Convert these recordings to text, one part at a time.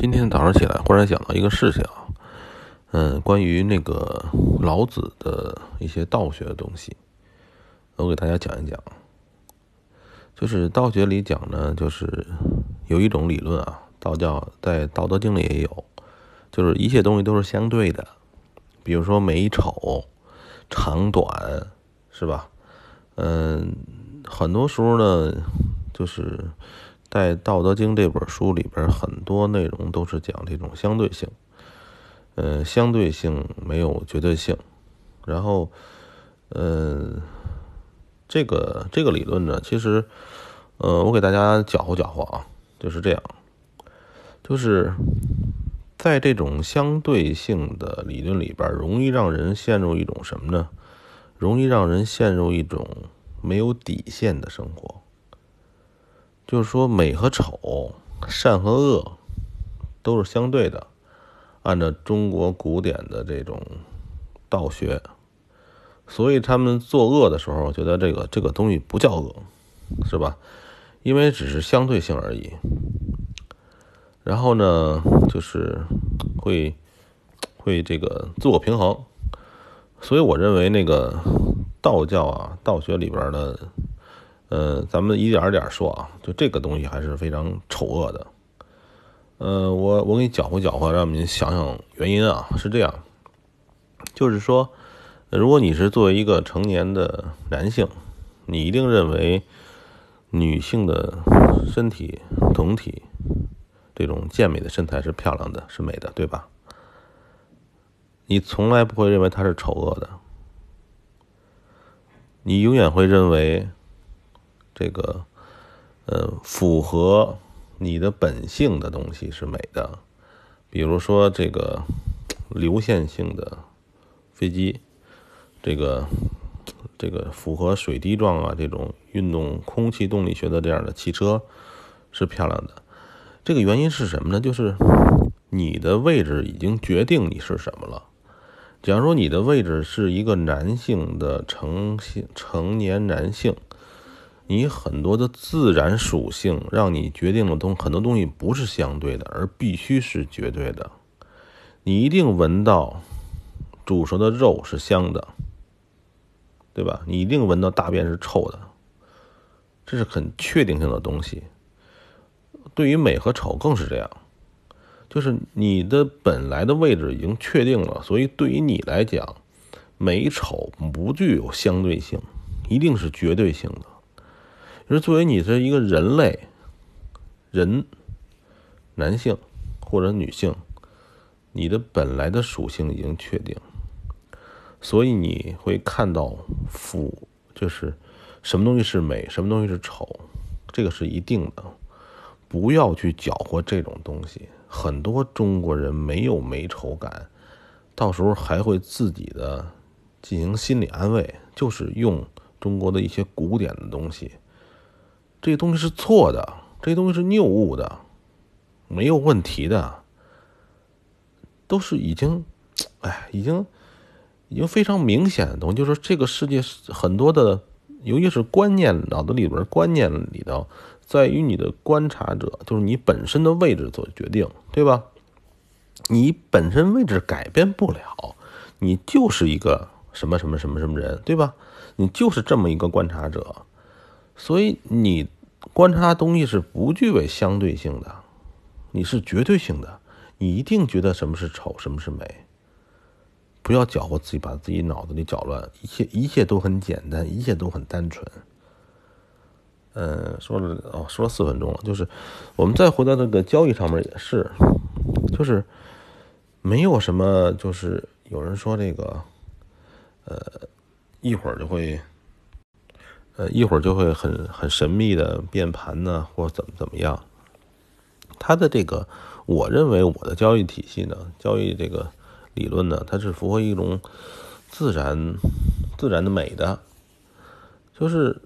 今天早上起来，忽然想到一个事情，嗯，关于那个老子的一些道学的东西，我给大家讲一讲。就是道学里讲呢，就是有一种理论啊，道教在《道德经》里也有，就是一切东西都是相对的，比如说美丑、长短，是吧？嗯，很多时候呢，就是。在《道德经》这本书里边，很多内容都是讲这种相对性，呃，相对性没有绝对性。然后，呃，这个这个理论呢，其实，呃，我给大家搅和搅和啊，就是这样，就是在这种相对性的理论里边，容易让人陷入一种什么呢？容易让人陷入一种没有底线的生活。就是说，美和丑、善和恶都是相对的。按照中国古典的这种道学，所以他们作恶的时候，觉得这个这个东西不叫恶，是吧？因为只是相对性而已。然后呢，就是会会这个自我平衡。所以我认为，那个道教啊，道学里边的。呃，咱们一点点说啊，就这个东西还是非常丑恶的。呃，我我给你搅和搅和，让您想想原因啊，是这样，就是说，如果你是作为一个成年的男性，你一定认为女性的身体总体这种健美的身材是漂亮的，是美的，对吧？你从来不会认为它是丑恶的，你永远会认为。这个，呃，符合你的本性的东西是美的，比如说这个流线性的飞机，这个这个符合水滴状啊这种运动空气动力学的这样的汽车是漂亮的。这个原因是什么呢？就是你的位置已经决定你是什么了。假如说你的位置是一个男性的成性成年男性。你很多的自然属性让你决定了东很多东西不是相对的，而必须是绝对的。你一定闻到煮熟的肉是香的，对吧？你一定闻到大便是臭的，这是很确定性的东西。对于美和丑更是这样，就是你的本来的位置已经确定了，所以对于你来讲，美丑不具有相对性，一定是绝对性的。就是作为你是一个人类，人，男性或者女性，你的本来的属性已经确定，所以你会看到腐，就是什么东西是美，什么东西是丑，这个是一定的。不要去搅和这种东西。很多中国人没有美丑感，到时候还会自己的进行心理安慰，就是用中国的一些古典的东西。这东西是错的，这东西是谬误的，没有问题的，都是已经，哎，已经，已经非常明显的东西。就是，这个世界很多的，尤其是观念，脑子里边观念里头，在于你的观察者，就是你本身的位置做决定，对吧？你本身位置改变不了，你就是一个什么什么什么什么人，对吧？你就是这么一个观察者。所以你观察东西是不具备相对性的，你是绝对性的，你一定觉得什么是丑，什么是美。不要搅和自己，把自己脑子里搅乱，一切一切都很简单，一切都很单纯。嗯，说了哦，说了四分钟了，就是我们再回到这个交易上面也是，就是没有什么，就是有人说这个，呃，一会儿就会。呃，一会儿就会很很神秘的变盘呢，或怎么怎么样。他的这个，我认为我的交易体系呢，交易这个理论呢，它是符合一种自然自然的美的，就是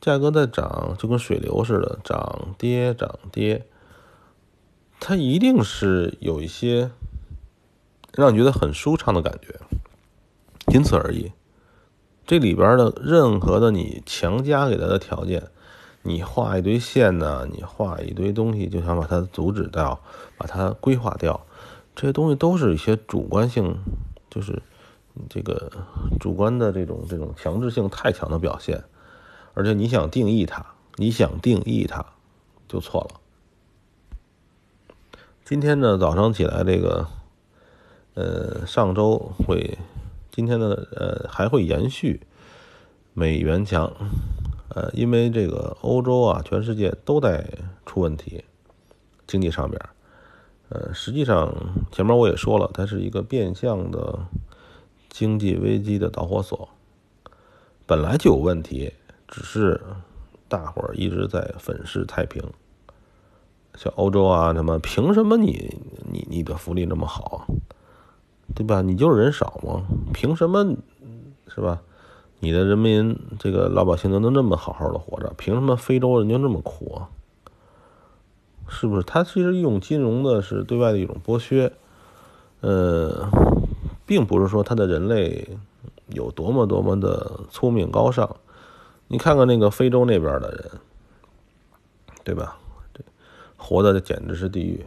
价格在涨，就跟水流似的，涨跌涨跌，它一定是有一些让你觉得很舒畅的感觉，仅此而已。这里边的任何的你强加给他的条件，你画一堆线呢，你画一堆东西，就想把它阻止掉，把它规划掉，这些东西都是一些主观性，就是这个主观的这种这种强制性太强的表现，而且你想定义它，你想定义它，就错了。今天呢，早上起来这个，呃，上周会，今天呢，呃，还会延续美元强。呃，因为这个欧洲啊，全世界都在出问题，经济上边，呃，实际上前面我也说了，它是一个变相的经济危机的导火索，本来就有问题，只是大伙儿一直在粉饰太平，像欧洲啊什么，凭什么你你你的福利那么好，对吧？你就是人少吗？凭什么是吧？你的人民，这个老百姓都能那么好好的活着，凭什么非洲人就那么苦啊？是不是？他其实用金融的是对外的一种剥削，呃，并不是说他的人类有多么多么的聪明高尚。你看看那个非洲那边的人，对吧？活的简直是地狱，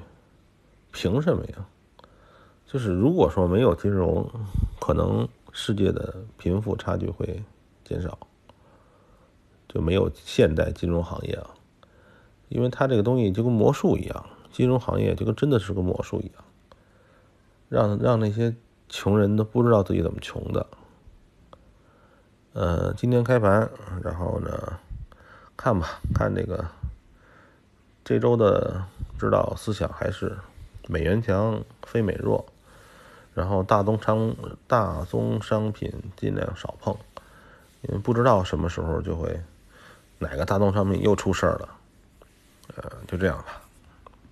凭什么呀？就是如果说没有金融，可能。世界的贫富差距会减少，就没有现代金融行业啊，因为它这个东西就跟魔术一样，金融行业就跟真的是个魔术一样，让让那些穷人都不知道自己怎么穷的。呃，今天开盘，然后呢，看吧，看这个这周的指导思想还是美元强，非美弱。然后大宗商大宗商品尽量少碰，因为不知道什么时候就会哪个大宗商品又出事儿了，呃，就这样吧。